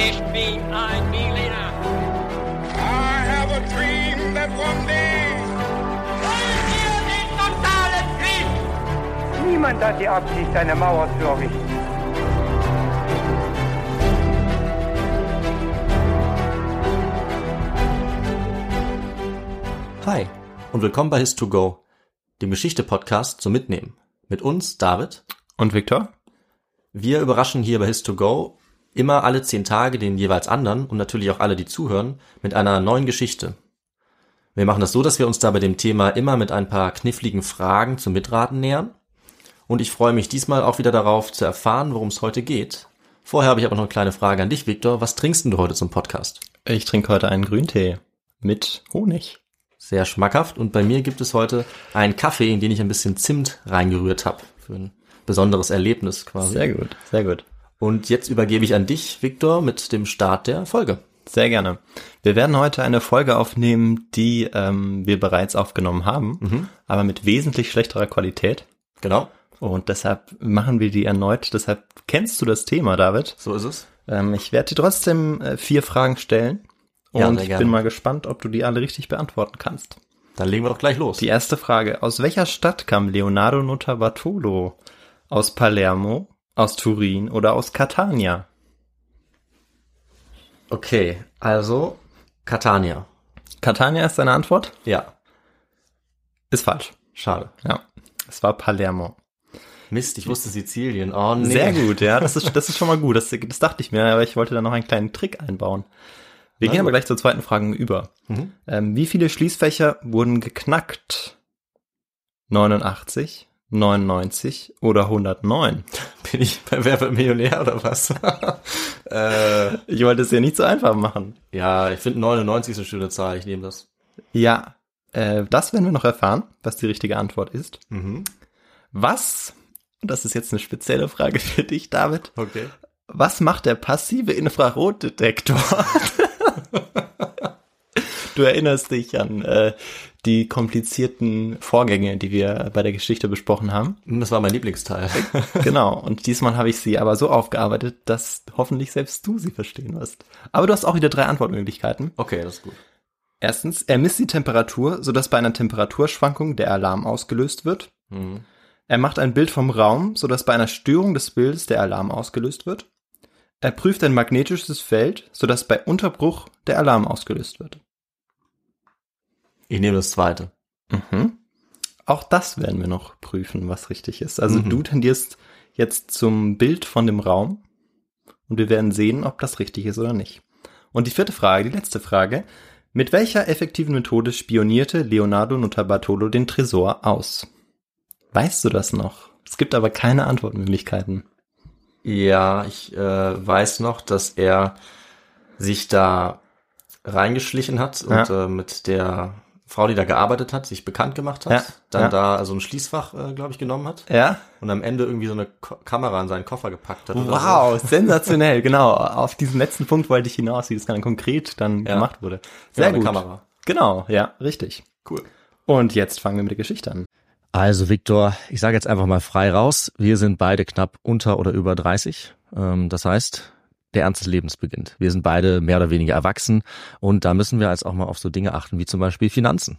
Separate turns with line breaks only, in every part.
Ich bin ein Berliner.
I have a dream that one day.
Wollen wir den totalen Krieg?
Niemand hat die Absicht, eine Mauer zu errichten.
Hi und willkommen bei His2Go, dem Geschichte-Podcast zum Mitnehmen. Mit uns, David.
Und Viktor?
Wir überraschen hier bei His2Go immer alle zehn Tage den jeweils anderen und natürlich auch alle, die zuhören, mit einer neuen Geschichte. Wir machen das so, dass wir uns da bei dem Thema immer mit ein paar kniffligen Fragen zum Mitraten nähern. Und ich freue mich diesmal auch wieder darauf zu erfahren, worum es heute geht. Vorher habe ich aber noch eine kleine Frage an dich, Viktor. Was trinkst denn du heute zum Podcast?
Ich trinke heute einen Grüntee mit Honig.
Sehr schmackhaft. Und bei mir gibt es heute einen Kaffee, in den ich ein bisschen Zimt reingerührt habe. Für ein besonderes Erlebnis quasi.
Sehr gut, sehr gut.
Und jetzt übergebe ich an dich, Viktor, mit dem Start der Folge.
Sehr gerne. Wir werden heute eine Folge aufnehmen, die ähm, wir bereits aufgenommen haben, aber mit wesentlich schlechterer Qualität.
Genau,
Und deshalb machen wir die erneut. Deshalb kennst du das Thema, David.
so ist es.
Ähm, ich werde dir trotzdem äh, vier Fragen stellen.
Ja,
Und
sehr
ich bin mal gespannt, ob du die alle richtig beantworten kannst.
Dann legen wir doch gleich los.
Die erste Frage. Aus welcher Stadt kam Leonardo Notarbartolo? Aus Palermo, aus Turin oder aus Catania?
Okay, also Catania.
Catania ist deine Antwort?
Ja,
Ist falsch.
schade.
Ja. Es war Palermo.
Mist, ich wusste Sizilien. Oh nee.
Sehr gut, ja. Das ist, das ist schon mal gut. Das, das dachte ich mir, aber ich wollte da noch einen kleinen Trick einbauen. Wir
Na
gehen aber gleich zur zweiten Frage über.
Mhm.
Ähm, wie viele Schließfächer wurden geknackt? 89, 99 oder 109?
Bin ich bei Wer wird Millionär oder was? äh,
Ich wollte es ja nicht so einfach machen.
ja, ich finde 99 ist eine schöne Zahl. Ich nehme das.
Ja, äh, das werden wir noch erfahren, was die richtige Antwort ist.
Mhm.
Was, das ist jetzt eine spezielle Frage für dich, David,
Okay.
was macht der passive Infrarotdetektor? du erinnerst dich an äh, die komplizierten Vorgänge, die wir bei der Geschichte besprochen haben.
Das war mein Lieblingsteil.
Genau, und diesmal habe ich sie aber so aufgearbeitet, dass hoffentlich selbst du sie verstehen wirst. Aber du hast auch wieder drei Antwortmöglichkeiten.
Okay, das ist gut.
Erstens, er misst die Temperatur, sodass bei einer Temperaturschwankung der Alarm ausgelöst wird.
Mhm.
Er macht ein Bild vom Raum, sodass bei einer Störung des Bildes der Alarm ausgelöst wird. Er prüft ein magnetisches Feld, sodass bei Unterbruch der Alarm ausgelöst wird.
Ich nehme das zweite.
Mhm. Auch das werden wir noch prüfen, was richtig ist. Also
Mhm.
du tendierst jetzt zum Bild von dem Raum und wir werden sehen, ob das richtig ist oder nicht. Und die vierte Frage, die letzte Frage. Mit welcher effektiven Methode spionierte Leonardo Notarbartolo den Tresor aus? Weißt du das noch? Es gibt aber keine Antwortmöglichkeiten.
Ja, ich äh, weiß noch, dass er sich da reingeschlichen hat und
Ja.
äh, mit der Frau, die da gearbeitet hat, sich bekannt gemacht hat.
Ja,
Dann
ja.
da so ein Schließfach, äh, glaube ich, genommen hat.
Ja?
Und am Ende irgendwie so eine Ko Kamera in seinen Koffer gepackt hat.
Wow, sensationell, genau. Auf diesen letzten Punkt wollte ich hinaus, wie das dann konkret dann
Ja.
gemacht wurde.
So.
Sehr
eine
gut.
Kamera.
Genau, ja, richtig.
Cool.
Und jetzt fangen wir mit der Geschichte an.
Also Viktor, ich sage jetzt einfach mal frei raus. Wir sind beide knapp unter oder über 30. Ähm, das heißt, der Ernst des Lebens beginnt. Wir sind beide mehr oder weniger erwachsen und da müssen wir jetzt auch mal auf so Dinge achten wie zum Beispiel Finanzen.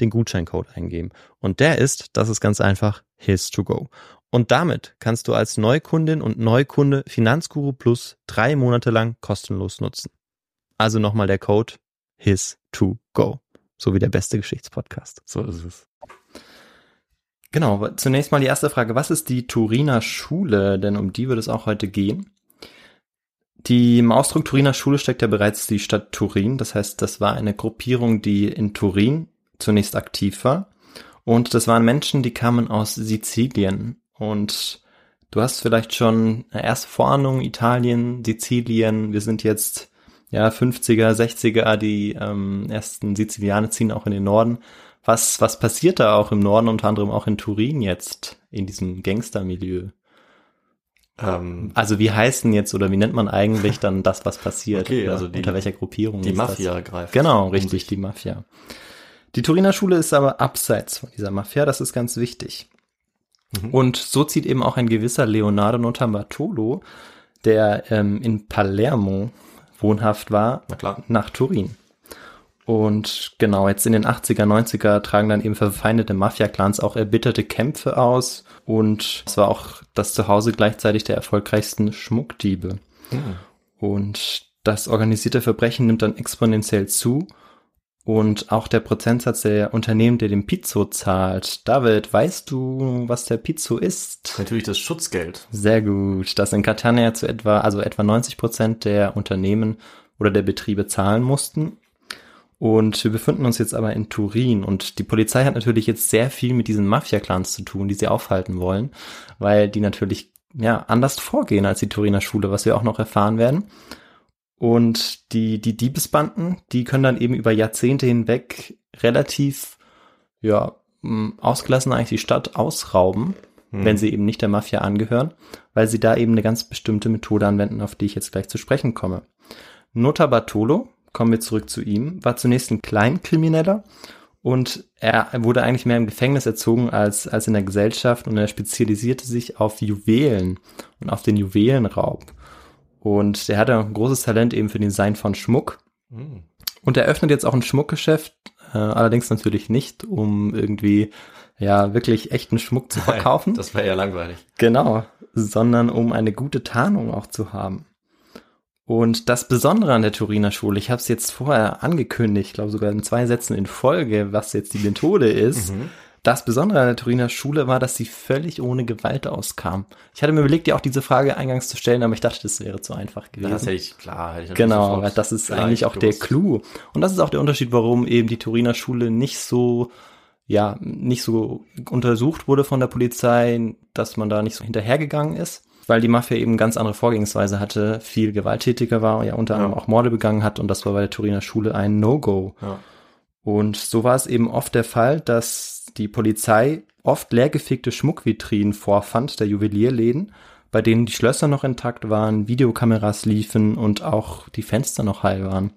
den Gutscheincode eingeben. Und der ist, das ist ganz einfach, His to Go. Und damit kannst du als Neukundin und Neukunde Finanzguru Plus drei Monate lang kostenlos nutzen. Also nochmal der Code His to Go. So wie der beste Geschichtspodcast.
So ist es.
Genau, zunächst mal die erste Frage. Was ist die Turiner Schule? Denn um die wird es auch heute gehen. Die im Ausdruck Turiner Schule steckt ja bereits die Stadt Turin. Das heißt, das war eine Gruppierung, die in Turin zunächst aktiv war. Und das waren Menschen, die kamen aus Sizilien. Und du hast vielleicht schon eine erste Vorahnung, Italien, Sizilien. Wir sind jetzt ja 50er, 60er, die ähm, ersten Sizilianer ziehen auch in den Norden. Was, was passiert da auch im Norden, unter anderem auch in Turin jetzt, in diesem Gangstermilieu?
Ähm,
Also wie heißt denn jetzt oder wie nennt man eigentlich dann das, was passiert?
Okay, also die-
unter welcher Gruppierung?
die Mafia
Das?
greift.
Genau,
um
richtig,
sich.
die Mafia. Die Turiner Schule ist aber abseits von dieser Mafia, das ist ganz wichtig.
Mhm.
Und so zieht eben auch ein gewisser Leonardo Notarbartolo, der ähm, in Palermo wohnhaft war, nach Turin. Und genau, jetzt in den 80er, 90er tragen dann eben verfeindete Mafia-Clans auch erbitterte Kämpfe aus. Und es war auch das Zuhause gleichzeitig der erfolgreichsten Schmuckdiebe. Und das organisierte Verbrechen nimmt dann exponentiell zu. Und auch der Prozentsatz der Unternehmen, der den Pizzo zahlt. David, weißt du, was der Pizzo ist?
Natürlich das Schutzgeld.
Sehr gut. Das in Catania zu etwa, also etwa 90 Prozent der Unternehmen oder der Betriebe zahlen mussten. Und wir befinden uns jetzt aber in Turin und die Polizei hat natürlich jetzt sehr viel mit diesen Mafia-Clans zu tun, die sie aufhalten wollen, weil die natürlich ja anders vorgehen als die Turiner Schule, was wir auch noch erfahren werden. Und die, die Diebesbanden, die können dann eben über Jahrzehnte hinweg relativ, ja, ausgelassen eigentlich die Stadt ausrauben, wenn sie eben nicht der Mafia angehören, weil sie da eben eine ganz bestimmte Methode anwenden, auf die ich jetzt gleich zu sprechen komme. Nota Bartolo, kommen wir zurück zu ihm, war zunächst ein Kleinkrimineller und er wurde eigentlich mehr im Gefängnis erzogen als, als in der Gesellschaft und er spezialisierte sich auf Juwelen und auf den Juwelenraub. Und er hatte ein großes Talent eben für den Design von Schmuck.
Mhm.
Und er öffnet jetzt auch ein Schmuckgeschäft, äh, allerdings natürlich nicht, um irgendwie ja wirklich echten Schmuck zu verkaufen.
Das wäre ja langweilig.
Genau, sondern um eine gute Tarnung auch zu haben. Und das Besondere an der Turiner Schule, ich habe es jetzt vorher angekündigt, ich glaube sogar in zwei Sätzen in Folge, was jetzt die Methode ist. Das Besondere an der Turiner Schule war, dass sie völlig ohne Gewalt auskam. Ich hatte mir überlegt, dir auch diese Frage eingangs zu stellen, aber ich dachte, das wäre zu einfach gewesen.
Das hätte ich, klar, hätte ich
Genau, das ist eigentlich auch der
gewusst.
Clou. Und das ist auch der Unterschied, warum eben die Turiner Schule nicht so, ja, nicht so untersucht wurde von der Polizei, dass man da nicht so hinterhergegangen ist, weil die Mafia eben ganz andere Vorgehensweise hatte, viel gewalttätiger war, ja unter anderem auch Morde begangen hat und das war bei der Turiner Schule ein No-Go.
Ja.
Und so war es eben oft der Fall, dass die Polizei oft leergefegte Schmuckvitrinen vorfand, der Juwelierläden, bei denen die Schlösser noch intakt waren, Videokameras liefen und auch die Fenster noch heil waren.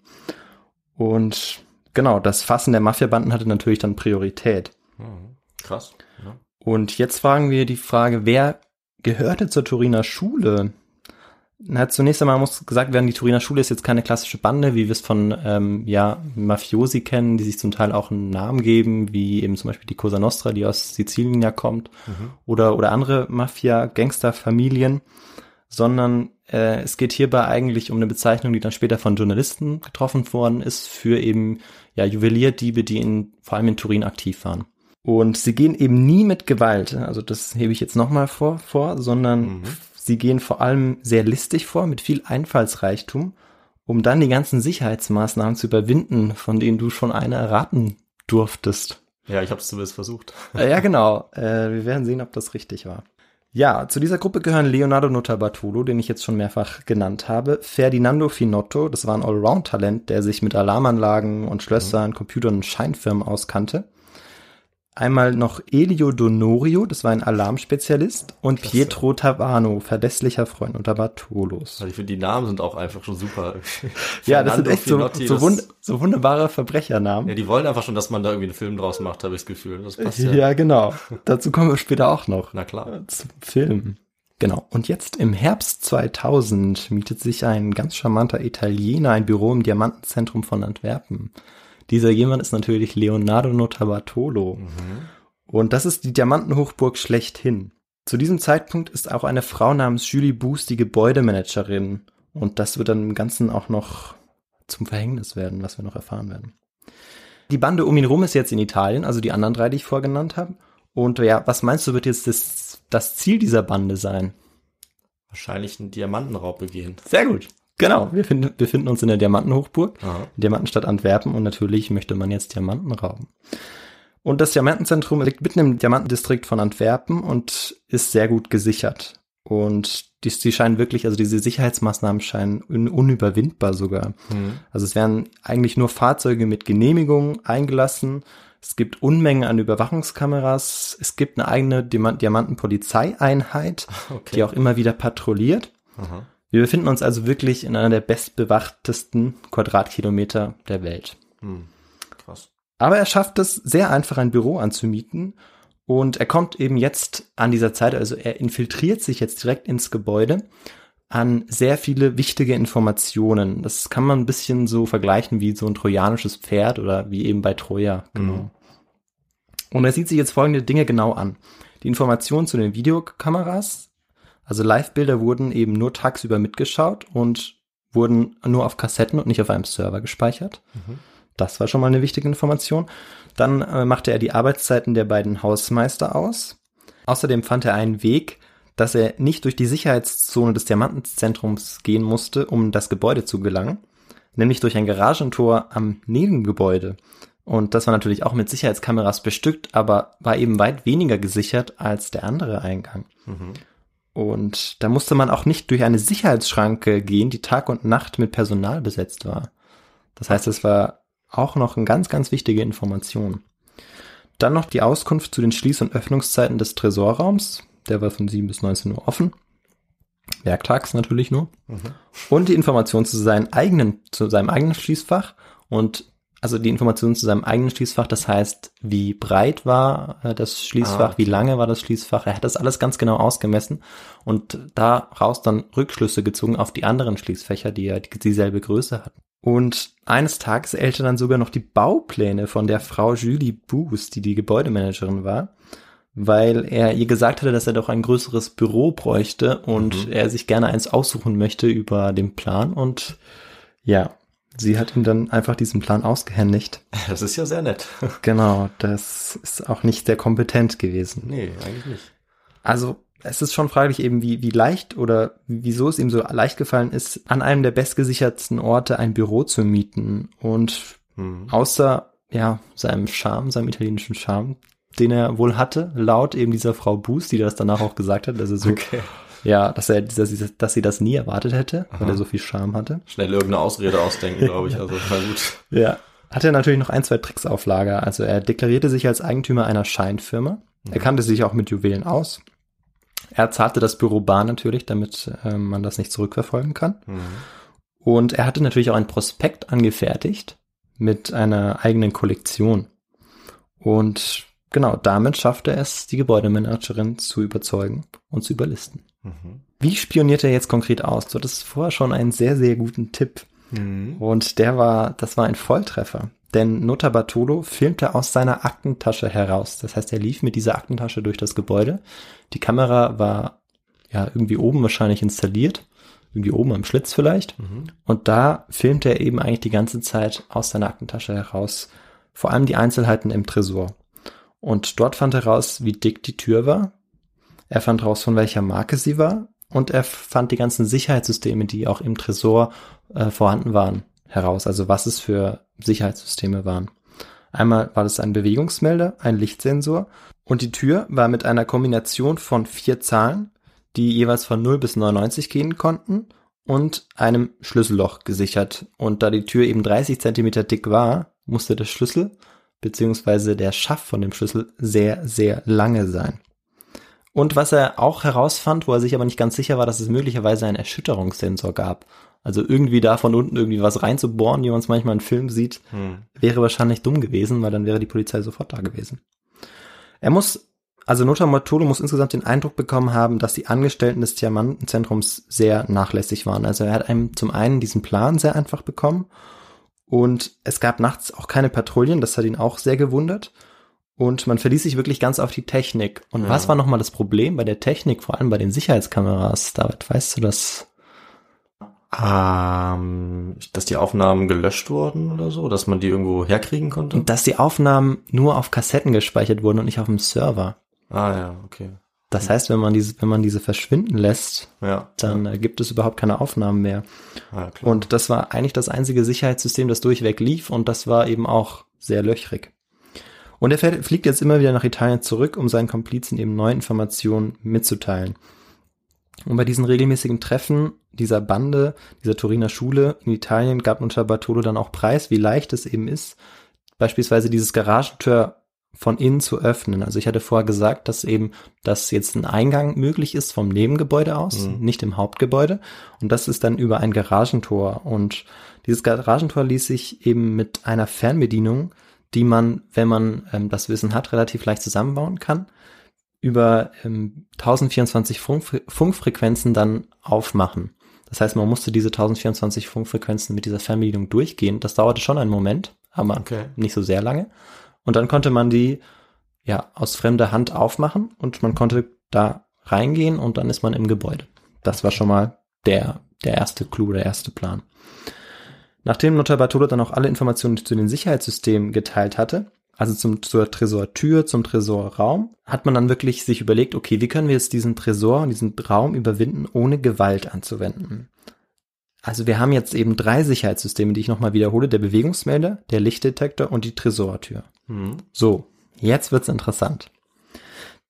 Und genau, das Fassen der Mafiabanden hatte natürlich dann Priorität.
Mhm. Krass. Ja.
Und jetzt fragen wir die Frage, wer gehörte zur Turiner Schule? Na, zunächst einmal muss gesagt werden, die Turiner Schule ist jetzt keine klassische Bande, wie wir es von ähm, ja, Mafiosi kennen, die sich zum Teil auch einen Namen geben, wie eben zum Beispiel die Cosa Nostra, die aus Sizilien ja kommt, oder, oder andere Mafia-Gangster-Familien, sondern äh, es geht hierbei eigentlich um eine Bezeichnung, die dann später von Journalisten getroffen worden ist, für eben ja, Juwelierdiebe, die in, vor allem in Turin aktiv waren. Und sie gehen eben nie mit Gewalt, also das hebe ich jetzt nochmal vor, vor, sondern
Mhm.
Sie gehen vor allem sehr listig vor, mit viel Einfallsreichtum, um dann die ganzen Sicherheitsmaßnahmen zu überwinden, von denen du schon eine erraten durftest.
Ja, ich habe es zumindest versucht.
Ja, genau. Äh, wir werden sehen, ob das richtig war. Ja, zu dieser Gruppe gehören Leonardo Notarbartolo, den ich jetzt schon mehrfach genannt habe, Ferdinando Finotto, das war ein Allround-Talent, der sich mit Alarmanlagen und Schlössern, Computern und Scheinfirmen auskannte. Einmal noch Elio Donorio, das war ein Alarmspezialist, und
Klasse.
Pietro Tavano, verlässlicher Freund unter Bartolos.
Also ich finde, die Namen sind auch einfach schon super.
Ja, das sind echt so, so, wund so wunderbare Verbrechernamen.
Ja, die wollen einfach schon, dass man da irgendwie einen Film draus macht, habe ich das Gefühl. Das passt ja.
Ja, genau. Dazu kommen wir später auch noch.
Na klar.
zum Film. Genau. Und jetzt im Herbst 2000 mietet sich ein ganz charmanter Italiener ein Büro im Diamantenzentrum von Antwerpen. Dieser jemand ist natürlich Leonardo Notarbartolo. Und das ist die Diamantenhochburg schlechthin. Zu diesem Zeitpunkt ist auch eine Frau namens Julie Boos die Gebäudemanagerin. Und das wird dann im Ganzen auch noch zum Verhängnis werden, was wir noch erfahren werden. Die Bande um ihn rum ist jetzt in Italien, also die anderen drei, die ich vorgenannt habe. Und ja, was meinst du, wird jetzt das, das Ziel dieser Bande sein?
Wahrscheinlich einen Diamantenraub begehen.
Sehr gut. Genau, wir finden, befinden uns in der Diamantenhochburg,
Aha.
Diamantenstadt Antwerpen und natürlich möchte man jetzt Diamanten rauben. Und das Diamantenzentrum liegt mitten im Diamantendistrikt von Antwerpen und ist sehr gut gesichert. Und die, die scheinen wirklich, also diese Sicherheitsmaßnahmen scheinen un, unüberwindbar sogar.
Hm.
Also es werden eigentlich nur Fahrzeuge mit Genehmigung eingelassen. Es gibt Unmengen an Überwachungskameras. Es gibt eine eigene Diamant Diamantenpolizeieinheit,
Okay.
die auch immer wieder patrouilliert.
Aha.
Wir befinden uns also wirklich in einer der bestbewachtesten Quadratkilometer der Welt.
Hm. Krass.
Aber er schafft es sehr einfach, ein Büro anzumieten. Und er kommt eben jetzt an dieser Zeit, also er infiltriert sich jetzt direkt ins Gebäude an sehr viele wichtige Informationen. Das kann man ein bisschen so vergleichen wie so ein trojanisches Pferd oder wie eben bei Troja. Genau. Und er sieht sich jetzt folgende Dinge genau an. Die Informationen zu den Videokameras, also Live-Bilder wurden eben nur tagsüber mitgeschaut und wurden nur auf Kassetten und nicht auf einem Server gespeichert. Das war schon mal eine wichtige Information. Dann äh, machte er die Arbeitszeiten der beiden Hausmeister aus. Außerdem fand er einen Weg, dass er nicht durch die Sicherheitszone des Diamantenzentrums gehen musste, um das Gebäude zu gelangen, nämlich durch ein Garagentor am Nebengebäude. Und das war natürlich auch mit Sicherheitskameras bestückt, aber war eben weit weniger gesichert als der andere Eingang.
Mhm.
Und da musste man auch nicht durch eine Sicherheitsschranke gehen, die Tag und Nacht mit Personal besetzt war. Das heißt, es war auch noch eine ganz, ganz wichtige Information. Dann noch die Auskunft zu den Schließ- und Öffnungszeiten des Tresorraums. Der war von 7 bis 19 Uhr offen. Werktags natürlich nur. Und die Information zu seinem eigenen, zu seinem eigenen Schließfach und also die Information zu seinem eigenen Schließfach, das heißt, wie breit war äh, das Schließfach,
Ah,
wie lange war das Schließfach. Er hat das alles ganz genau ausgemessen und daraus dann Rückschlüsse gezogen auf die anderen Schließfächer, die ja die- dieselbe Größe hatten. Und eines Tages erhält er dann sogar noch die Baupläne von der Frau Julie Boos, die die Gebäudemanagerin war, weil er ihr gesagt hatte, dass er doch ein größeres Büro bräuchte und er sich gerne eins aussuchen möchte über den Plan und ja, sie hat ihm dann einfach diesen Plan ausgehändigt.
Das ist ja sehr nett.
Genau, das ist auch nicht sehr kompetent gewesen.
nee, eigentlich nicht.
Also es ist schon fraglich eben, wie, wie leicht oder wieso es ihm so leicht gefallen ist, an einem der bestgesichertsten Orte ein Büro zu mieten. Und
Mhm.
außer ja seinem Charme, seinem italienischen Charme, den er wohl hatte, laut eben dieser Frau Boos, die das danach auch gesagt hat, dass er so,
Okay.
Ja, dass er, dass sie, dass sie das nie erwartet hätte, weil
Aha.
er so viel Charme hatte.
Schnell irgendeine Ausrede ausdenken, glaube ich. Also, na gut.
Ja. Hat er natürlich noch ein, zwei Tricks auf Lager. Also er deklarierte sich als Eigentümer einer Scheinfirma. Er kannte sich auch mit Juwelen aus. Er zahlte das Büro bar natürlich, damit äh, man das nicht zurückverfolgen kann.
Mhm.
Und er hatte natürlich auch ein Prospekt angefertigt mit einer eigenen Kollektion. Und genau, damit schaffte er es, die Gebäudemanagerin zu überzeugen und zu überlisten.
Mhm.
Wie spioniert er jetzt konkret aus? Du hattest vorher schon einen sehr, sehr guten Tipp.
Mhm.
Und der war, das war ein Volltreffer. Denn Nota Bartolo filmte aus seiner Aktentasche heraus. Das heißt, er lief mit dieser Aktentasche durch das Gebäude. Die Kamera war ja irgendwie oben wahrscheinlich installiert. Irgendwie oben am Schlitz vielleicht.
Mhm.
Und da filmte er eben eigentlich die ganze Zeit aus seiner Aktentasche heraus. Vor allem die Einzelheiten im Tresor. Und dort fand er raus, wie dick die Tür war. Er fand raus, von welcher Marke sie war. Und er fand die ganzen Sicherheitssysteme, die auch im Tresor äh, vorhanden waren, heraus. Also was es für Sicherheitssysteme waren. Einmal war das ein Bewegungsmelder, ein Lichtsensor und die Tür war mit einer Kombination von vier Zahlen, die jeweils von 0 bis 99 gehen konnten und einem Schlüsselloch gesichert. Und da die Tür eben 30 Zentimeter dick war, musste der Schlüssel beziehungsweise der Schaft von dem Schlüssel sehr, sehr lange sein. Und was er auch herausfand, wo er sich aber nicht ganz sicher war, dass es möglicherweise einen Erschütterungssensor gab. Also irgendwie da von unten irgendwie was reinzubohren, wie man es manchmal in Filmen sieht, hm. wäre wahrscheinlich dumm gewesen, weil dann wäre die Polizei sofort da gewesen. Er muss, also Nota Mortolo muss insgesamt den Eindruck bekommen haben, dass die Angestellten des Diamantenzentrums sehr nachlässig waren. Also er hat einem zum einen diesen Plan sehr einfach bekommen und es gab nachts auch keine Patrouillen, das hat ihn auch sehr gewundert. Und man verließ sich wirklich ganz auf die Technik. Und ja. was war nochmal das Problem bei der Technik, vor allem bei den Sicherheitskameras? David, weißt du das?
Ähm, dass die Aufnahmen gelöscht wurden oder so, dass man die irgendwo herkriegen konnte?
Und dass die Aufnahmen nur auf Kassetten gespeichert wurden und nicht auf dem Server.
Ah ja, okay.
Das heißt, wenn man diese, wenn man diese verschwinden lässt,
ja,
dann
ja.
gibt es überhaupt keine Aufnahmen mehr.
Ja.
Und das war eigentlich das einzige Sicherheitssystem, das durchweg lief und das war eben auch sehr löchrig. Und er fliegt jetzt immer wieder nach Italien zurück, um seinen Komplizen eben neue Informationen mitzuteilen. Und bei diesen regelmäßigen Treffen dieser Bande, dieser Turiner Schule in Italien gab unter Bartolo dann auch Preis, wie leicht es eben ist, beispielsweise dieses Garagentür von innen zu öffnen. Also ich hatte vorher gesagt, dass eben, dass jetzt ein Eingang möglich ist vom Nebengebäude aus, mhm. nicht im Hauptgebäude. Und das ist dann über ein Garagentor. Und dieses Garagentor ließ sich eben mit einer Fernbedienung, die man, wenn man ähm, das Wissen hat, relativ leicht zusammenbauen kann, über ähm, 1024 Funk Funkfrequenzen dann aufmachen. Das heißt, man musste diese 1024 Funkfrequenzen mit dieser Fernbedienung durchgehen. Das dauerte schon einen Moment, aber okay. nicht so sehr lange. Und dann konnte man die ja aus fremder Hand aufmachen und man konnte da reingehen und dann ist man im Gebäude. Das war schon mal der, der erste Clou, der erste Plan. Nachdem Notar Bartolo dann auch alle Informationen zu den Sicherheitssystemen geteilt hatte, also zum, zur Tresortür, zum Tresorraum, hat man dann wirklich sich überlegt, okay, wie können wir jetzt diesen Tresor und diesen Raum überwinden, ohne Gewalt anzuwenden? Also wir haben jetzt eben drei Sicherheitssysteme, die ich nochmal wiederhole, der Bewegungsmelder, der Lichtdetektor und die Tresortür. Mhm. So, jetzt wird's interessant.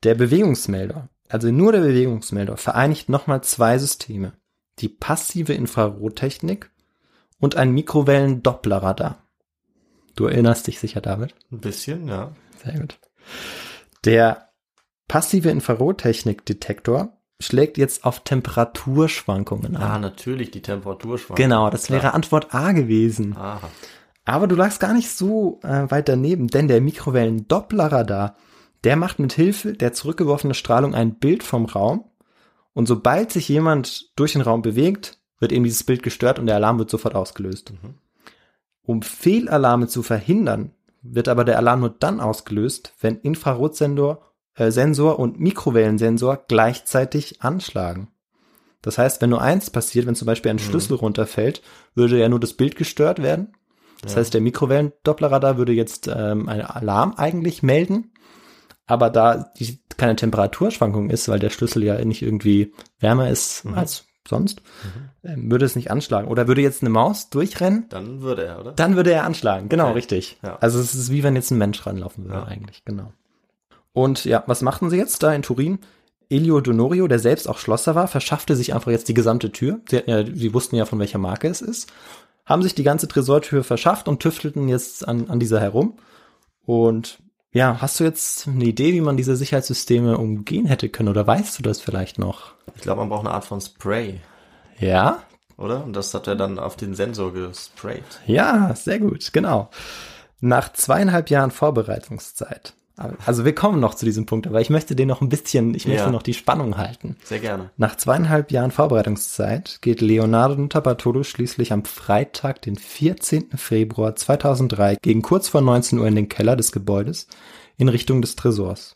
Der Bewegungsmelder, also nur der Bewegungsmelder, vereinigt nochmal zwei Systeme. Die passive Infrarottechnik und ein Mikrowellen-Dopplerradar. Du erinnerst dich sicher, David?
Ein bisschen, ja.
Sehr gut. Der passive Infrarottechnik-Detektor schlägt jetzt auf Temperaturschwankungen
an. Ah, natürlich, die Temperaturschwankungen.
Genau, das wäre Klar. Antwort A gewesen.
Aha.
Aber du lagst gar nicht so äh, weit daneben, denn der Mikrowellen-Dopplerradar, der macht mit Hilfe der zurückgeworfenen Strahlung ein Bild vom Raum und sobald sich jemand durch den Raum bewegt, wird eben dieses Bild gestört und der Alarm wird sofort ausgelöst. Mhm. Um Fehlalarme zu verhindern, wird aber der Alarm nur dann ausgelöst, wenn Infrarotsensor Sensor und Mikrowellensensor gleichzeitig anschlagen. Das heißt, wenn nur eins passiert, wenn zum Beispiel ein mhm. Schlüssel runterfällt, würde ja nur das Bild gestört werden. Das ja. heißt, der Mikrowellendopplerradar würde jetzt ähm, einen Alarm eigentlich melden. Aber da die, keine Temperaturschwankung ist, weil der Schlüssel ja nicht irgendwie wärmer ist mhm. als sonst, mhm. ähm, würde es nicht anschlagen. Oder würde jetzt eine Maus durchrennen?
Dann würde er, oder?
Dann würde er anschlagen, genau, okay. richtig.
Ja.
Also es ist wie wenn jetzt ein Mensch ranlaufen würde ja. eigentlich, genau. Und ja, was machten sie jetzt da in Turin? Elio Donorio, der selbst auch Schlosser war, verschaffte sich einfach jetzt die gesamte Tür. Sie, hatten ja, sie wussten ja, von welcher Marke es ist. Haben sich die ganze Tresortür verschafft und tüftelten jetzt an, an dieser herum. Und ja, hast du jetzt eine Idee, wie man diese Sicherheitssysteme umgehen hätte können? Oder weißt du das vielleicht noch?
Ich glaube, man braucht eine Art von Spray.
Ja?
Oder? Und das hat er dann auf den Sensor gesprayt.
Ja, sehr gut, genau. Nach zweieinhalb Jahren Vorbereitungszeit also wir kommen noch zu diesem Punkt, aber ich möchte den noch ein bisschen, ich möchte ja. noch die Spannung halten.
Sehr gerne.
Nach zweieinhalb Jahren Vorbereitungszeit geht Leonardo Tabatolo schließlich am Freitag, den 14. Februar 2003, gegen kurz vor 19 Uhr in den Keller des Gebäudes in Richtung des Tresors.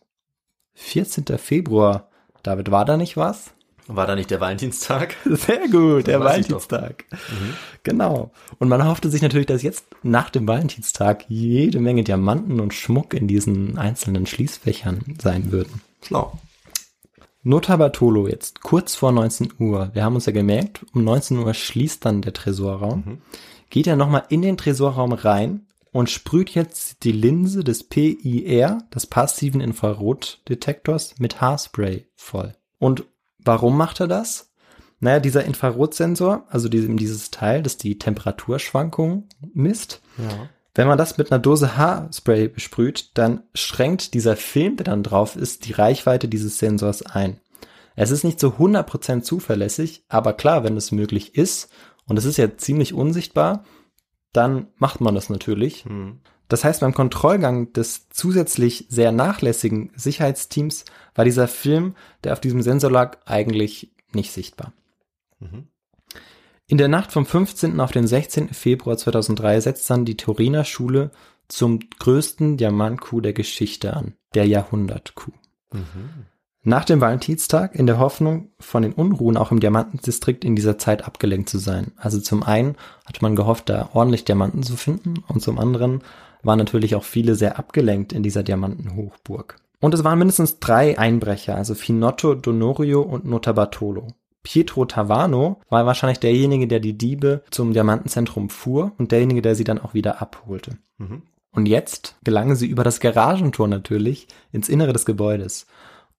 14. Februar, David, war da nicht was?
War da nicht der Valentinstag?
Sehr gut, der. Valentinstag. Genau. Und man hoffte sich natürlich, dass jetzt nach dem Valentinstag jede Menge Diamanten und Schmuck in diesen einzelnen Schließfächern sein würden.
Schlau.
Nota Bartolo jetzt, kurz vor 19 Uhr. Wir haben uns ja gemerkt, um 19 Uhr schließt dann der Tresorraum. Geht er nochmal in den Tresorraum rein und sprüht jetzt die Linse des PIR, des passiven Infrarotdetektors, mit Haarspray voll. Und warum macht er das? Naja, dieser Infrarotsensor, also dieses Teil, das die Temperaturschwankungen misst,
Ja.
wenn man das mit einer Dose Haarspray besprüht, dann schränkt dieser Film, der dann drauf ist, die Reichweite dieses Sensors ein. Es ist nicht zu 100% zuverlässig, aber klar, wenn es möglich ist, und es ist ja ziemlich unsichtbar, dann macht man das natürlich.
Hm.
Das heißt, beim Kontrollgang des zusätzlich sehr nachlässigen Sicherheitsteams war dieser Film, der auf diesem Sensor lag, eigentlich nicht sichtbar.
Mhm.
In der Nacht vom 15. auf den 16. Februar 2003 setzt dann die Turiner Schule zum größten Diamant-Coup der Geschichte an, der Jahrhundert-Coup. Nach dem Valentinstag in der Hoffnung, von den Unruhen auch im Diamantendistrikt in dieser Zeit abgelenkt zu sein. Also zum einen hat man gehofft, da ordentlich Diamanten zu finden und zum anderen waren natürlich auch viele sehr abgelenkt in dieser Diamantenhochburg. Und es waren mindestens drei Einbrecher, also Finotto, Donorio und Notarbartolo. Pietro Tavano war wahrscheinlich derjenige, der die Diebe zum Diamantenzentrum fuhr und derjenige, der sie dann auch wieder abholte.
Mhm.
Und jetzt gelangen sie über das Garagentor natürlich ins Innere des Gebäudes.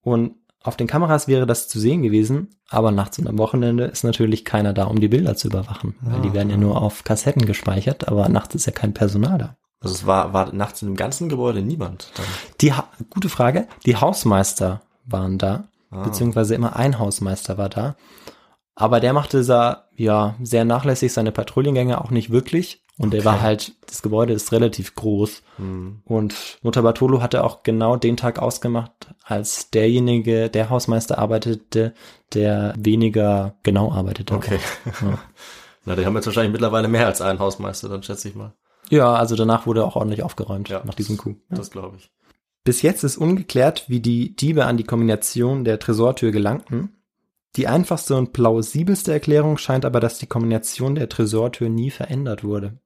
Und auf den Kameras wäre das zu sehen gewesen, aber nachts und am Wochenende ist natürlich keiner da, um die Bilder zu überwachen. Weil die werden ja nur auf Kassetten gespeichert, aber nachts ist ja kein Personal da.
Also es war, war nachts in dem ganzen Gebäude niemand. Dann.
Die ha gute Frage. Die Hausmeister waren da, beziehungsweise immer ein Hausmeister war da. Aber der machte sa, ja sehr nachlässig seine Patrouillengänge auch nicht wirklich. Und der war halt, das Gebäude ist relativ groß.
Hm.
Und Mutter Bartolo hatte auch genau den Tag ausgemacht, als derjenige, der Hausmeister arbeitete, der weniger genau arbeitete.
Okay.
Ja.
Na, die haben jetzt wahrscheinlich mittlerweile mehr als einen Hausmeister, dann schätze ich mal.
Ja, also danach wurde auch ordentlich aufgeräumt
Ja.
nach diesem Coup. Ja.
Das glaube ich.
Bis jetzt ist ungeklärt, wie die Diebe an die Kombination der Tresortür gelangten. Die einfachste und plausibelste Erklärung scheint aber, dass die Kombination der Tresortür nie verändert wurde.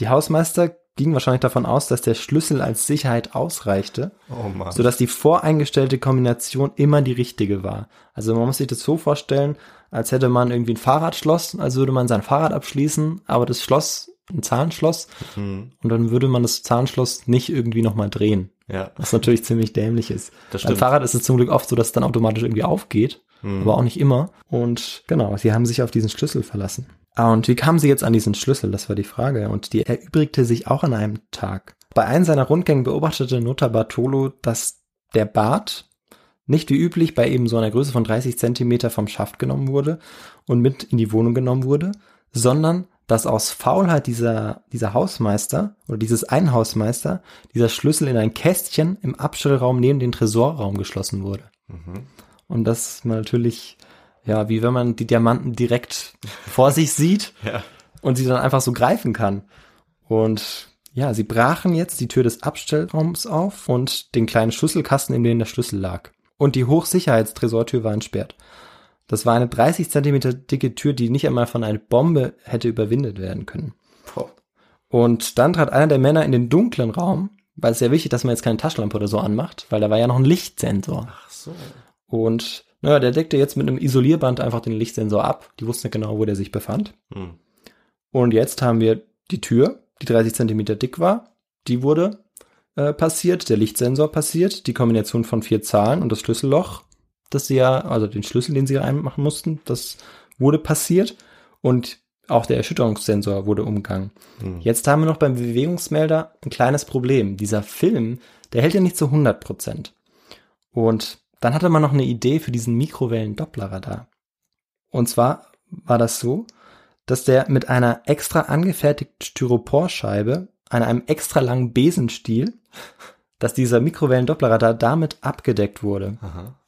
Die Hausmeister gingen wahrscheinlich davon aus, dass der Schlüssel als Sicherheit ausreichte,
Oh Mann.
sodass die voreingestellte Kombination immer die richtige war. Also man muss sich das so vorstellen, als hätte man irgendwie ein Fahrradschloss, als würde man sein Fahrrad abschließen, aber das Schloss, ein Zahnschloss,
Hm.
und dann würde man das Zahnschloss nicht irgendwie nochmal drehen.
Ja.
Was natürlich ziemlich dämlich ist.
Das
Beim
stimmt.
Fahrrad ist es zum Glück oft so, dass es dann automatisch irgendwie aufgeht,
Hm.
aber auch nicht immer. Und genau, sie haben sich auf diesen Schlüssel verlassen. Ah, und wie kamen sie jetzt an diesen Schlüssel? Das war die Frage. Und die erübrigte sich auch an einem Tag. Bei einem seiner Rundgängen beobachtete Nota Bartolo, dass der Bart nicht wie üblich bei eben so einer Größe von 30 Zentimeter vom Schaft genommen wurde und mit in die Wohnung genommen wurde, sondern dass aus Faulheit dieser, dieser Hausmeister oder dieses Einhausmeister dieser Schlüssel in ein Kästchen im Abstellraum neben den Tresorraum geschlossen wurde. Und das ist natürlich, ja, wie wenn man die Diamanten direkt vor sich sieht
Ja.
und sie dann einfach so greifen kann. Und ja, sie brachen jetzt die Tür des Abstellraums auf und den kleinen Schlüsselkasten, in dem der Schlüssel lag. Und die Hochsicherheitstresortür war entsperrt. Das war eine 30 Zentimeter dicke Tür, die nicht einmal von einer Bombe hätte überwindet werden können.
Boah.
Und dann trat einer der Männer in den dunklen Raum, weil es ja wichtig, dass man jetzt keine Taschenlampe oder so anmacht, weil da war ja noch ein Lichtsensor.
Ach so.
Und naja, der deckte jetzt mit einem Isolierband einfach den Lichtsensor ab. Die wussten genau, wo der sich befand.
Hm.
Und jetzt haben wir die Tür, die 30 Zentimeter dick war. Die wurde äh, passiert, der Lichtsensor passiert, die Kombination von vier Zahlen und das Schlüsselloch, das sie ja, also den Schlüssel, den sie reinmachen mussten, das wurde passiert. Und auch der Erschütterungssensor wurde umgangen.
Hm.
Jetzt haben wir noch beim Bewegungsmelder ein kleines Problem. Dieser Film, der hält ja nicht zu 100 Prozent. Und dann hatte man noch eine Idee für diesen Mikrowellen-Dopplerradar. Und zwar war das so, dass der mit einer extra angefertigten Styroporscheibe an einem extra langen Besenstiel, dass dieser Mikrowellen-Dopplerradar damit abgedeckt wurde.
Aha.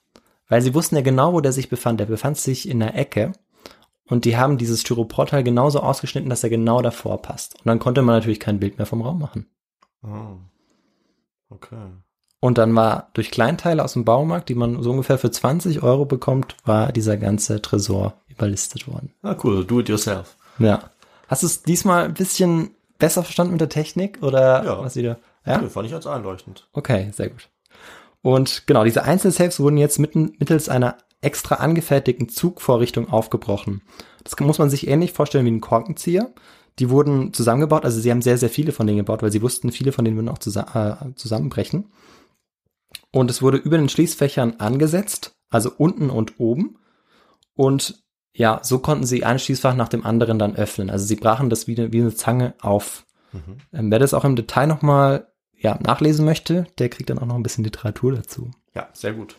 Weil sie wussten ja genau, wo der sich befand. Der befand sich in der Ecke. Und die haben dieses Styroporteil genauso ausgeschnitten, dass er genau davor passt. Und dann konnte man natürlich kein Bild mehr vom Raum machen.
Oh. Okay.
Und dann war durch Kleinteile aus dem Baumarkt, die man so ungefähr für 20 Euro bekommt, war dieser ganze Tresor überlistet worden.
Ah, cool. Do it yourself.
Ja. Hast du es diesmal ein bisschen besser verstanden mit der Technik oder
Ja.
was wieder?
Ja.
Ja.
fand ich als einleuchtend.
Okay, sehr gut. Und genau, diese Einzelsafes wurden jetzt mitten, mittels einer extra angefertigten Zugvorrichtung aufgebrochen. Das muss man sich ähnlich vorstellen wie ein Korkenzieher. Die wurden zusammengebaut, also sie haben sehr, sehr viele von denen gebaut, weil sie wussten, viele von denen würden auch zusa äh, zusammenbrechen. Und es wurde über den Schließfächern angesetzt, also unten und oben. Und ja, so konnten sie ein Schließfach nach dem anderen dann öffnen. Also sie brachen das wie eine, wie eine Zange auf. Ähm, wer das auch im Detail nochmal ja, nachlesen möchte, der kriegt dann auch noch ein bisschen Literatur dazu.
Ja, sehr gut.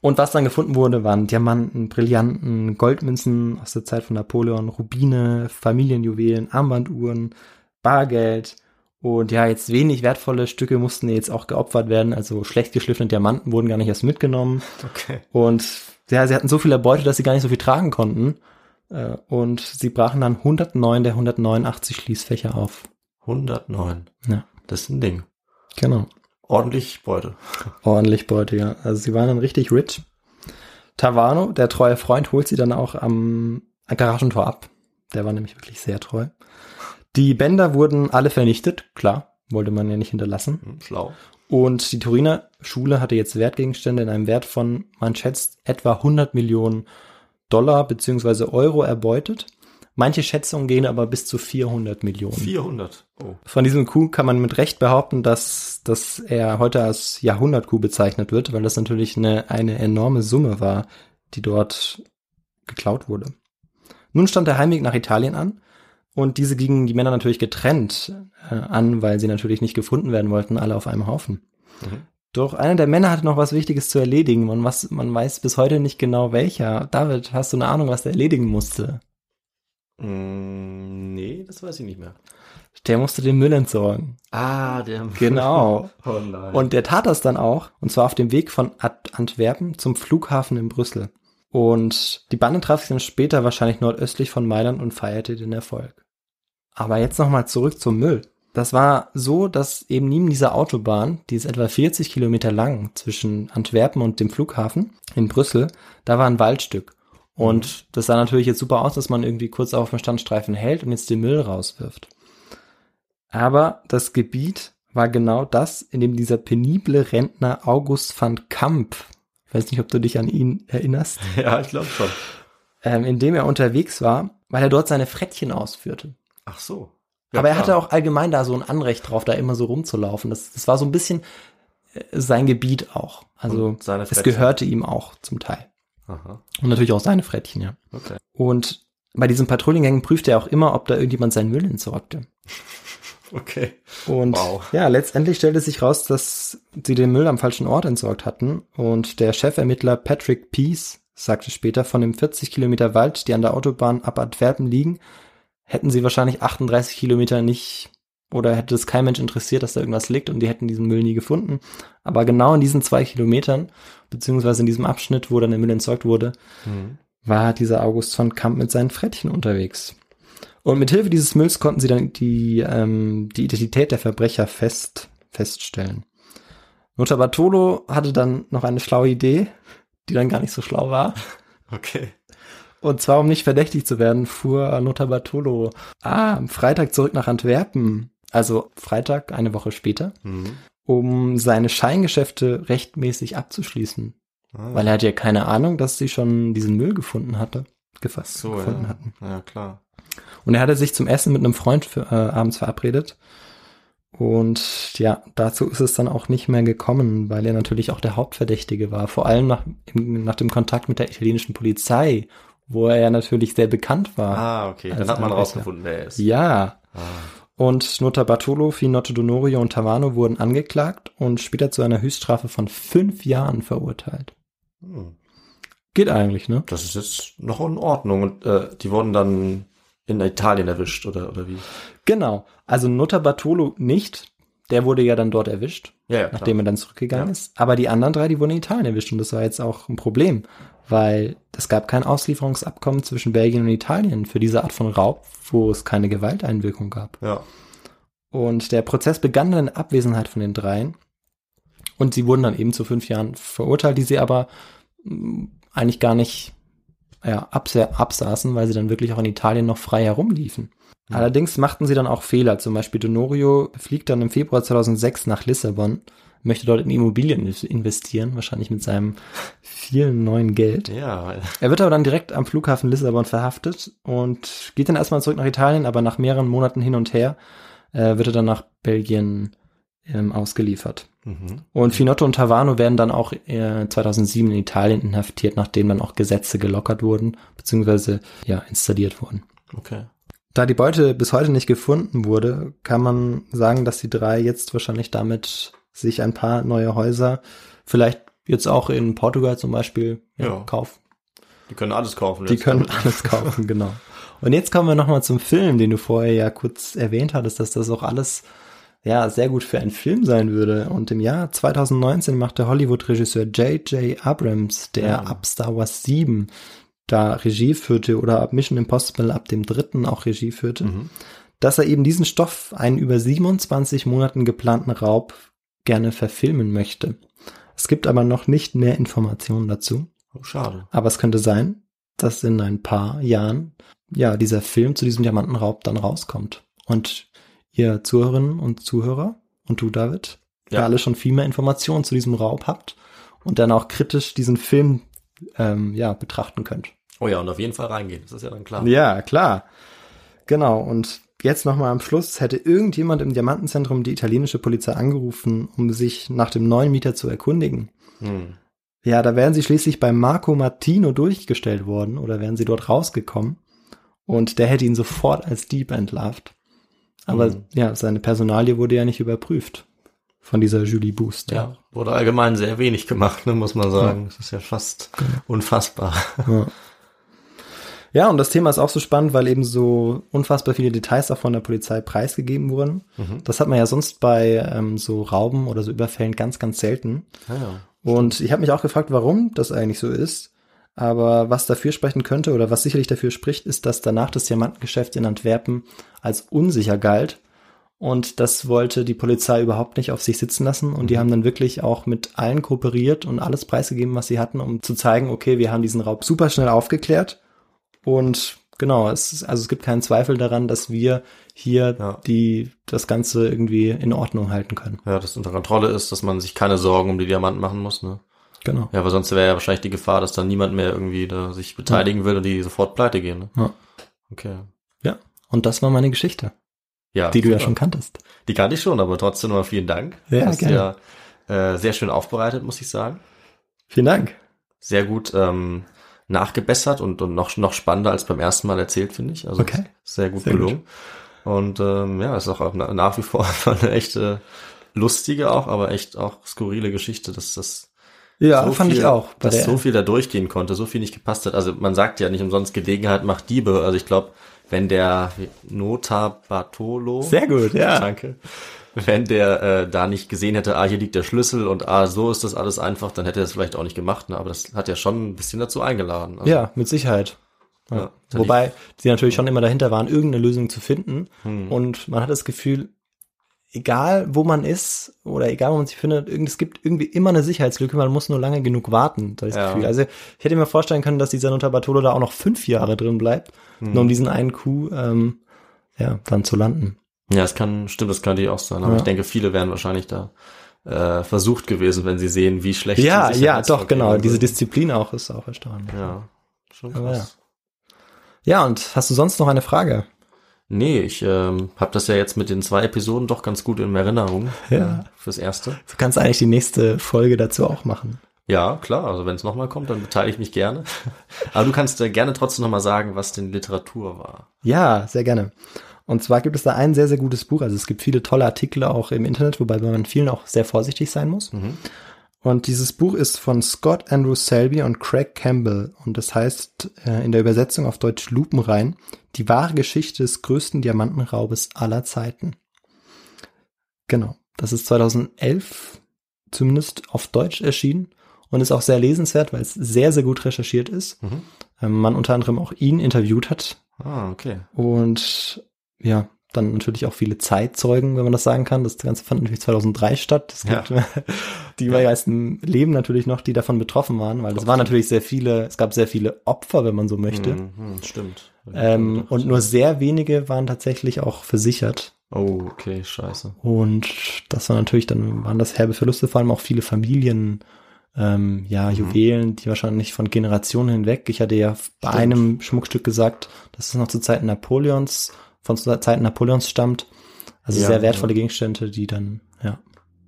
Und was dann gefunden wurde, waren Diamanten, Brillanten, Goldmünzen aus der Zeit von Napoleon, Rubine, Familienjuwelen, Armbanduhren, Bargeld. Und ja, jetzt wenig wertvolle Stücke mussten jetzt auch geopfert werden. Also schlecht geschliffene Diamanten wurden gar nicht erst mitgenommen.
Okay.
Und ja, sie hatten so viel Erbeute, dass sie gar nicht so viel tragen konnten. Äh, Und sie brachen dann 109 der 189 Schließfächer auf.
109.
Ja.
Das ist ein Ding.
Genau.
Ordentlich Beute.
Ordentlich Beute, ja. Also sie waren dann richtig rich. Tavano, der treue Freund, holt sie dann auch am Garagentor ab. Der war nämlich wirklich sehr treu. Die Bänder wurden alle vernichtet, klar, wollte man ja nicht hinterlassen.
Hm, schlau.
Und die Turiner Schule hatte jetzt Wertgegenstände in einem Wert von, man schätzt, etwa 100 Millionen Dollar beziehungsweise Euro erbeutet. Manche Schätzungen gehen aber bis zu 400 Millionen.
400. Oh.
Von diesem Coup kann man mit Recht behaupten, dass, dass er heute als Jahrhundert-Coup bezeichnet wird, weil das natürlich eine, eine enorme Summe war, die dort geklaut wurde. Nun stand der Heimweg nach Italien an und diese gingen die Männer natürlich getrennt äh, an, weil sie natürlich nicht gefunden werden wollten, alle auf einem Haufen.
Mhm.
Doch einer der Männer hatte noch was Wichtiges zu erledigen und was, man weiß bis heute nicht genau welcher. David, hast du eine Ahnung, was der erledigen musste?
Mm, nee, das weiß ich nicht mehr.
Der musste den Müll entsorgen.
Ah, der.
Genau.
oh nein.
Und der tat das dann auch, und zwar auf dem Weg von Antwerpen zum Flughafen in Brüssel. Und die Bande traf sich dann später wahrscheinlich nordöstlich von Mailand und feierte den Erfolg. Aber jetzt nochmal zurück zum Müll. Das war so, dass eben neben dieser Autobahn, die ist etwa 40 Kilometer lang zwischen Antwerpen und dem Flughafen in Brüssel, da war ein Waldstück. Und das sah natürlich jetzt super aus, dass man irgendwie kurz auf dem Standstreifen hält und jetzt den Müll rauswirft. Aber das Gebiet war genau das, in dem dieser penible Rentner August van Kamp, ich weiß nicht, ob du dich an ihn erinnerst,
ja, ich glaube schon.
ähm, in dem er unterwegs war, weil er dort seine Frettchen ausführte.
Ach so.
Aber er
klar.
hatte auch allgemein da so ein Anrecht drauf, da immer so rumzulaufen. Das, das war so ein bisschen äh, sein Gebiet auch. Also es gehörte ihm auch zum Teil.
Aha.
Und natürlich auch seine Frettchen, ja.
Okay.
Und bei diesen Patrouillengängen prüfte er auch immer, ob da irgendjemand seinen Müll entsorgte.
Okay.
Und
Wow.
ja, letztendlich stellte sich raus, dass sie den Müll am falschen Ort entsorgt hatten. Und der Chefermittler Patrick Peace sagte später, von dem 40 Kilometer Wald, die an der Autobahn ab Antwerpen liegen, hätten sie wahrscheinlich 38 Kilometer nicht oder hätte es kein Mensch interessiert, dass da irgendwas liegt und die hätten diesen Müll nie gefunden. Aber genau in diesen zwei Kilometern, beziehungsweise in diesem Abschnitt, wo dann der Müll entsorgt wurde,
Mhm.
war dieser August von Kamp mit seinen Frettchen unterwegs. Und mit Hilfe dieses Mülls konnten sie dann die, ähm, die Identität der Verbrecher fest, feststellen. Notar Bartolo hatte dann noch eine schlaue Idee, die dann gar nicht so schlau war.
Okay.
Und zwar, um nicht verdächtig zu werden, fuhr Notar Bartolo ah, am Freitag zurück nach Antwerpen. Also Freitag, eine Woche später,
Mhm.
um seine Scheingeschäfte rechtmäßig abzuschließen.
Ah,
Weil er hatte ja keine Ahnung, dass sie schon diesen Müll gefunden hatte. Gefasst,
so,
gefunden
ja.
hatten.
ja, klar.
Und er hatte sich zum Essen mit einem Freund für, äh, abends verabredet. Und ja, dazu ist es dann auch nicht mehr gekommen, weil er natürlich auch der Hauptverdächtige war. Vor allem nach, im, nach dem Kontakt mit der italienischen Polizei, wo er ja natürlich sehr bekannt war.
Ah, okay. Dann hat man rausgefunden, wer er ist.
Ja.
Ah.
Und Nota Bartolo, Finotto Donorio und Tavano wurden angeklagt und später zu einer Höchststrafe von fünf Jahren verurteilt.
Hm.
Geht eigentlich, ne?
Das ist jetzt noch in Ordnung. Und äh, die wurden dann in Italien erwischt, oder, oder wie?
Genau. Also Nota Bartolo nicht. Der wurde ja dann dort erwischt.
Ja, ja,
nachdem er dann zurückgegangen
Ja.
ist. Aber die anderen drei, die wurden in Italien erwischt und das war jetzt auch ein Problem, weil es gab kein Auslieferungsabkommen zwischen Belgien und Italien für diese Art von Raub, wo es keine Gewalteinwirkung gab.
Ja.
Und der Prozess begann dann in Abwesenheit von den dreien. Und sie wurden dann eben zu fünf Jahren verurteilt, die sie aber mh, eigentlich gar nicht ja, absa absaßen, weil sie dann wirklich auch in Italien noch frei herumliefen.
Mhm.
Allerdings machten sie dann auch Fehler. Zum Beispiel Donorio fliegt dann im Februar 2006 nach Lissabon, möchte dort in Immobilien investieren, wahrscheinlich mit seinem vielen neuen Geld.
Ja,
Er wird aber dann direkt am Flughafen Lissabon verhaftet und geht dann erstmal zurück nach Italien, aber nach mehreren Monaten hin und her äh, wird er dann nach Belgien ähm, ausgeliefert.
mhm.
Und Finotto und Tavano werden dann auch äh, 2007 in Italien inhaftiert, nachdem dann auch Gesetze gelockert wurden, beziehungsweise ja, installiert wurden.
okay.
Da die Beute bis heute nicht gefunden wurde, kann man sagen, dass die drei jetzt wahrscheinlich damit sich ein paar neue Häuser, vielleicht jetzt auch in Portugal zum Beispiel, ja,
Ja.
kaufen.
Die können alles kaufen.
Die können alles kaufen, genau. Und jetzt kommen wir nochmal zum Film, den du vorher ja kurz erwähnt hattest, dass das auch alles ja sehr gut für einen Film sein würde. Und im Jahr 2019 machte Hollywood-Regisseur J.J. Abrams, der
Ja.
ab Star Wars 7 da Regie führte oder ab Mission Impossible ab dem dritten auch Regie führte,
Mhm.
dass er eben diesen Stoff, einen über 27 Monaten geplanten Raub, gerne verfilmen möchte. Es gibt aber noch nicht mehr Informationen dazu.
Oh, schade.
Aber es könnte sein, dass in ein paar Jahren ja dieser Film zu diesem Diamantenraub dann rauskommt. Und ihr Zuhörerinnen und Zuhörer und du, David, ja.
Ja.
alle schon viel mehr Informationen zu diesem Raub habt und dann auch kritisch diesen Film ähm, ja betrachten könnt.
Oh ja, und auf jeden Fall reingehen. Das ist ja dann klar.
Ja, klar. Genau. Und jetzt nochmal am Schluss hätte irgendjemand im Diamantenzentrum die italienische Polizei angerufen, um sich nach dem neuen Mieter zu erkundigen.
Hm.
Ja, da wären sie schließlich bei Marco Martino durchgestellt worden oder wären sie dort rausgekommen. Und der hätte ihn sofort als Dieb entlarvt. Aber
Mhm.
ja, seine Personalie wurde ja nicht überprüft von dieser Julie Boost.
Ja, wurde allgemein sehr wenig gemacht, ne, muss man sagen. Das ist ja fast unfassbar.
Ja. Ja, und das Thema ist auch so spannend, weil eben so unfassbar viele Details auch von der Polizei preisgegeben wurden. Das hat man ja sonst bei ähm, so Rauben oder so Überfällen ganz, ganz selten.
Ja, ja.
Und ich habe mich auch gefragt, warum das eigentlich so ist. Aber was dafür sprechen könnte oder was sicherlich dafür spricht, ist, dass danach das Diamantengeschäft in Antwerpen als unsicher galt. Und das wollte die Polizei überhaupt nicht auf sich sitzen lassen. Und die haben dann wirklich auch mit allen kooperiert und alles preisgegeben, was sie hatten, um zu zeigen, okay, wir haben diesen Raub super schnell aufgeklärt. Und genau, es ist, also es gibt keinen Zweifel daran, dass wir hier
Ja.
die, das Ganze irgendwie in Ordnung halten können.
Ja, dass unter Kontrolle ist, dass man sich keine Sorgen um die Diamanten machen muss, ne?
Genau.
Ja, weil sonst wäre ja wahrscheinlich die Gefahr, dass dann niemand mehr irgendwie da sich beteiligen will und die sofort pleite gehen, ne?
Ja.
Okay.
Ja. Und das war meine Geschichte,
Ja.
die du ja schon kanntest.
Die kannte ich schon, aber trotzdem nochmal vielen Dank.
Ja,
Hast
gerne.
ja äh, sehr schön aufbereitet, muss ich sagen.
Vielen Dank.
Sehr gut ähm, nachgebessert und, und noch, noch spannender als beim ersten Mal erzählt, finde ich. Also
Okay.
sehr gut
Sehr
gelungen. Und ähm, ja, ist auch na, nach wie vor eine echte lustige auch, aber echt auch skurrile Geschichte, dass das
Ja,
so
fand
viel,
ich auch.
Dass so viel da durchgehen konnte, so viel nicht gepasst hat. Also man sagt ja nicht umsonst, Gelegenheit macht Diebe. Also ich glaube, wenn der Nota Bartolo,
Sehr gut, ja.
danke, wenn der äh, da nicht gesehen hätte, ah, hier liegt der Schlüssel und ah, so ist das alles einfach, dann hätte er das vielleicht auch nicht gemacht. Ne? Aber das hat ja schon ein bisschen dazu eingeladen. Also,
ja, mit Sicherheit. Ja.
Ja,
Wobei sie natürlich schon immer dahinter waren, irgendeine Lösung zu finden.
Hm.
Und man hat das Gefühl, egal wo man ist oder egal wo man sich findet, es gibt irgendwie immer eine Sicherheitslücke, man muss nur lange genug warten, das
Ja.
Gefühl. Also ich hätte mir vorstellen können, dass dieser Nota Bartolo da auch noch fünf Jahre drin bleibt,
Hm.
nur um diesen einen Coup ähm, ja, dann zu landen.
Ja, es kann, stimmt, das kann die auch sein. Aber
Ja.
ich denke, viele wären wahrscheinlich da äh, versucht gewesen, wenn sie sehen, wie schlecht
Ja,
die
ja, doch, genau. Diese. Disziplin auch ist auch erstaunlich.
Ja, schon krass.
Ja, und hast du sonst noch eine Frage?
Nee, ich ähm, habe das ja jetzt mit den zwei Episoden doch ganz gut in Erinnerung.
Ja.
Äh, fürs Erste.
Du kannst eigentlich die nächste Folge dazu auch machen.
Ja, klar. Also wenn es nochmal kommt, dann beteilige ich mich gerne. Aber du kannst äh, gerne trotzdem nochmal sagen, was denn Literatur war.
Ja, sehr gerne. Und zwar gibt es da ein sehr, sehr gutes Buch. Also es gibt viele tolle Artikel auch im Internet, wobei man vielen auch sehr vorsichtig sein muss.
Mhm.
Und dieses Buch ist von Scott Andrew Selby und Craig Campbell. Und das heißt äh, in der Übersetzung auf Deutsch Lupenrein, die wahre Geschichte des größten Diamantenraubes aller Zeiten. Genau. Das ist 2011 zumindest auf Deutsch erschienen und ist auch sehr lesenswert, weil es sehr, sehr gut recherchiert ist.
Mhm.
Ähm, man unter anderem auch ihn interviewt hat
Ah, okay.
und ja, dann natürlich auch viele Zeitzeugen, wenn man das sagen kann. Das Ganze fand natürlich 2003 statt. Es gibt, Die meisten leben natürlich noch, die davon betroffen waren, weil es waren natürlich sehr viele, es gab sehr viele Opfer, wenn man so möchte.
Mhm, stimmt.
Ähm, und nur sehr wenige waren tatsächlich auch versichert.
Oh, okay, scheiße.
Und das war natürlich, dann waren das herbe Verluste, vor allem auch viele Familien, ähm, ja, Juwelen, die wahrscheinlich von Generationen hinweg. Ich hatte ja bei einem Schmuckstück gesagt, dass es noch zu Zeiten Napoleons, von Zeiten Napoleons stammt. Also
Ja,
sehr wertvolle Gegenstände, die dann, ja,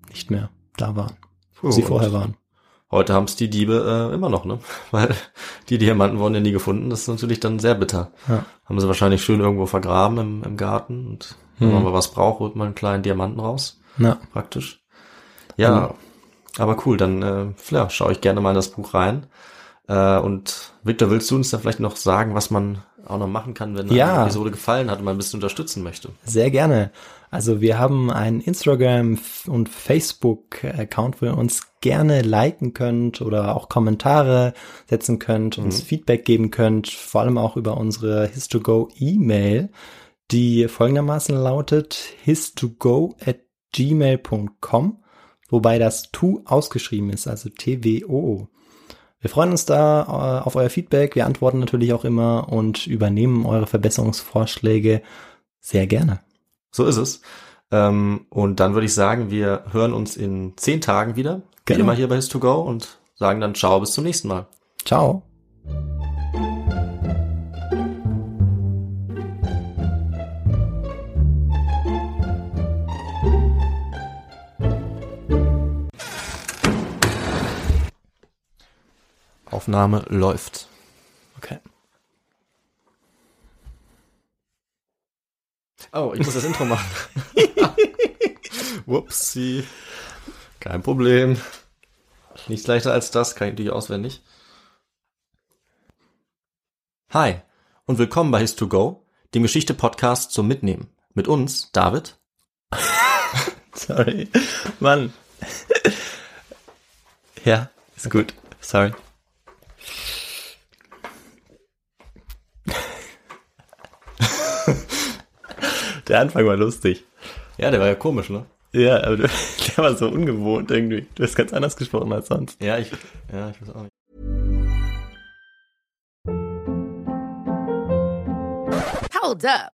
nicht mehr da waren, wo sie
und
vorher waren.
Heute haben es die Diebe äh, immer noch, ne? Weil die Diamanten wurden ja nie gefunden. Das ist natürlich dann sehr bitter.
Ja.
Haben sie wahrscheinlich schön irgendwo vergraben im, im Garten. Und wenn
Hm.
man mal was braucht, holt man einen kleinen Diamanten raus.
Na,
Praktisch. Ja, aber cool. Dann äh, ja, schaue ich gerne mal in das Buch rein. Äh, und Victor, willst du uns da vielleicht noch sagen, was man auch noch machen kann, wenn
Ja.
eine Episode gefallen hat und man ein bisschen unterstützen möchte?
Sehr gerne. Also wir haben einen Instagram- und Facebook-Account, wo ihr uns gerne liken könnt oder auch Kommentare setzen könnt, uns Feedback geben könnt, vor allem auch über unsere His2Go-E-Mail, die folgendermaßen lautet his2go at gmail.com, wobei das to ausgeschrieben ist, also T-W-O-O. Wir freuen uns da äh, auf euer Feedback. Wir antworten natürlich auch immer und übernehmen eure Verbesserungsvorschläge sehr gerne.
So ist es. Ähm, und dann würde ich sagen, wir hören uns in zehn Tagen wieder. Wie
Genau.
immer hier bei His2Go und sagen dann Ciao, bis zum nächsten Mal.
Ciao.
Aufnahme läuft.
Okay.
Oh, ich muss das Intro machen. Whoopsie. Kein Problem. Nichts leichter als das, kann ich natürlich auswendig. Hi und willkommen bei His2Go, dem Geschichte-Podcast zum Mitnehmen. Mit uns, David.
Sorry. Mann. ja, ist gut. Sorry. Der Anfang war lustig.
Ja, der war ja komisch, ne?
Ja, aber du- der war so ungewohnt irgendwie. Du hast ganz anders gesprochen als sonst.
Ja, ich, ja, ich weiß auch nicht.
Hold up.